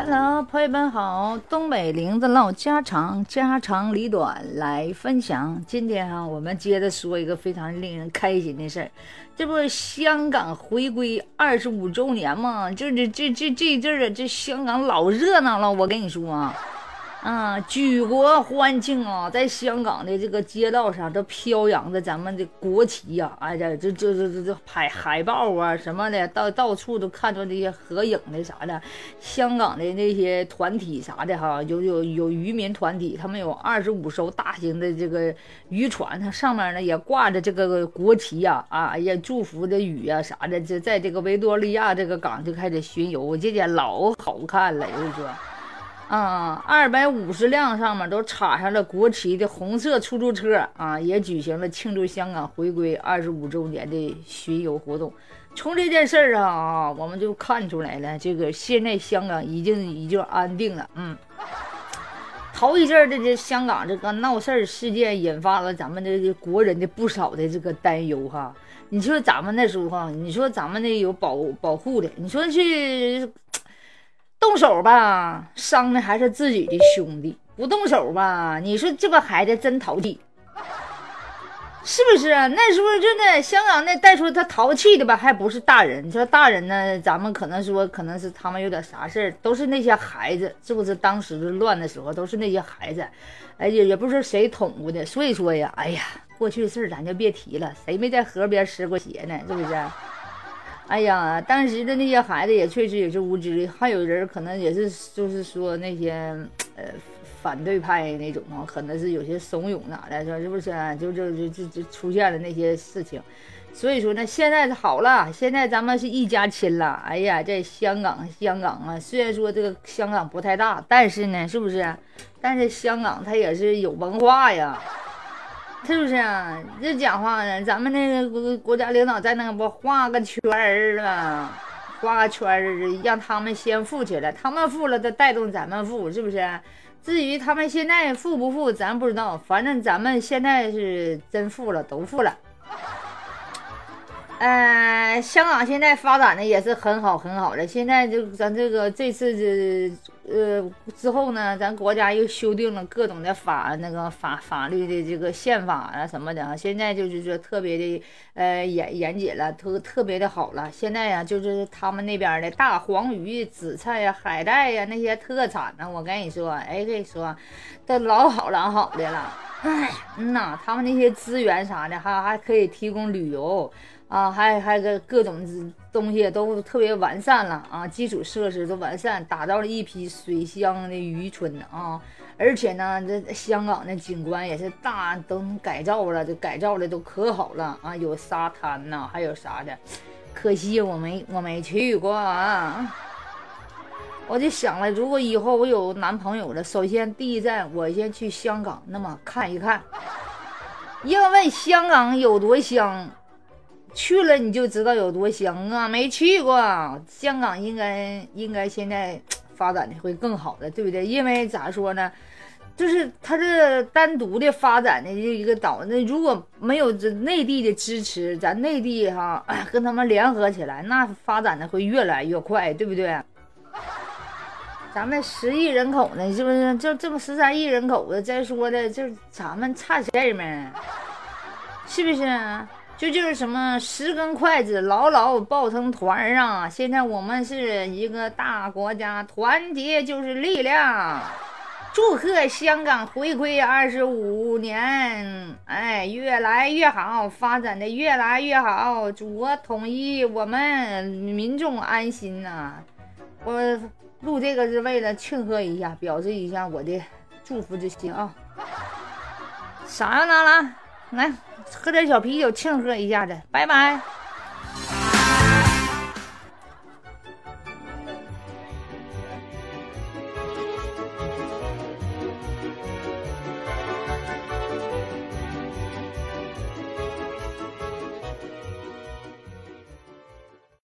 Hello，朋友们好，东北玲子唠家常，家长里短来分享。今天啊，我们接着说一个非常令人开心的事儿，这不香港回归二十五周年吗？这这这这这阵儿啊，这香港老热闹了，我跟你说啊。啊，举国欢庆啊！在香港的这个街道上都飘扬着咱们的国旗呀！哎呀，这这这这这海海报啊什么的，到到处都看着那些合影的啥的。香港的那些团体啥的哈，有有有渔民团体，他们有二十五艘大型的这个渔船，它上面呢也挂着这个国旗呀，啊也祝福的语啊啥的，就在这个维多利亚这个港就开始巡游，我这天老好看了，我跟你说。啊，二百五十辆上面都插上了国旗的红色出租车啊，也举行了庆祝香港回归二十五周年的巡游活动。从这件事儿上啊，我们就看出来了，这个现在香港已经已经安定了。嗯，头一阵儿的这香港这个闹事儿事件，引发了咱们的国人的不少的这个担忧哈。你说咱们那时候哈，你说咱们那有保保护的，你说去。动手吧，伤的还是自己的兄弟；不动手吧，你说这个孩子真淘气，是不是啊？那时候真的，香港那带出他淘气的吧，还不是大人。你说大人呢，咱们可能说可能是他们有点啥事儿，都是那些孩子，是不是？当时乱的时候，都是那些孩子，哎呀，也不是谁捅过的。所以说呀，哎呀，过去的事儿咱就别提了，谁没在河边湿过鞋呢？是不是？哎呀，当时的那些孩子也确实也是无知，还有人可能也是，就是说那些呃反对派那种啊，可能是有些怂恿咋的，说是不是？就就就就就出现了那些事情，所以说呢，现在好了，现在咱们是一家亲了。哎呀，在香港，香港啊，虽然说这个香港不太大，但是呢，是不是？但是香港它也是有文化呀。是不是啊？这讲话呢？咱们那个国国家领导在那个不画个圈儿了，画个圈儿，让他们先富起来，他们富了，再带动咱们富，是不是？至于他们现在富不富，咱不知道。反正咱们现在是真富了，都富了。呃，香港现在发展的也是很好很好的。现在就咱这个这次这呃之后呢，咱国家又修订了各种的法那个法法律的这个宪法啊什么的啊。现在就是说特别的呃严严谨了，特特别的好了。现在呀，就是他们那边的大黄鱼、紫菜呀、海带呀那些特产呢，我跟你说，哎，跟你说，都老好老好的了。哎，嗯呐，他们那些资源啥的，还还可以提供旅游。啊，还还个各种东西都特别完善了啊，基础设施都完善，打造了一批水乡的渔村啊，而且呢，这香港的景观也是大都改造了，这改造的都可好了啊，有沙滩呐，还有啥的，可惜我没我没去过啊，我就想了，如果以后我有男朋友了，首先第一站我先去香港，那么看一看，因为香港有多香。去了你就知道有多香啊！没去过香港，应该应该现在发展的会更好的，对不对？因为咋说呢，就是它这单独的发展的一个岛，那如果没有这内地的支持，咱内地哈跟他们联合起来，那发展的会越来越快，对不对？咱们十亿人口呢，是不是？就这么十三亿人口的，再说的，就咱们差事儿吗？是不是？就就是什么十根筷子牢牢抱成团儿啊！现在我们是一个大国家，团结就是力量。祝贺香港回归二十五年，哎，越来越好，发展的越来越好。祖国统一，我们民众安心呐！我录这个是为了庆贺一下，表示一下我的祝福之心啊！啥样，娜拉？来喝点小啤酒庆贺一下子，拜拜。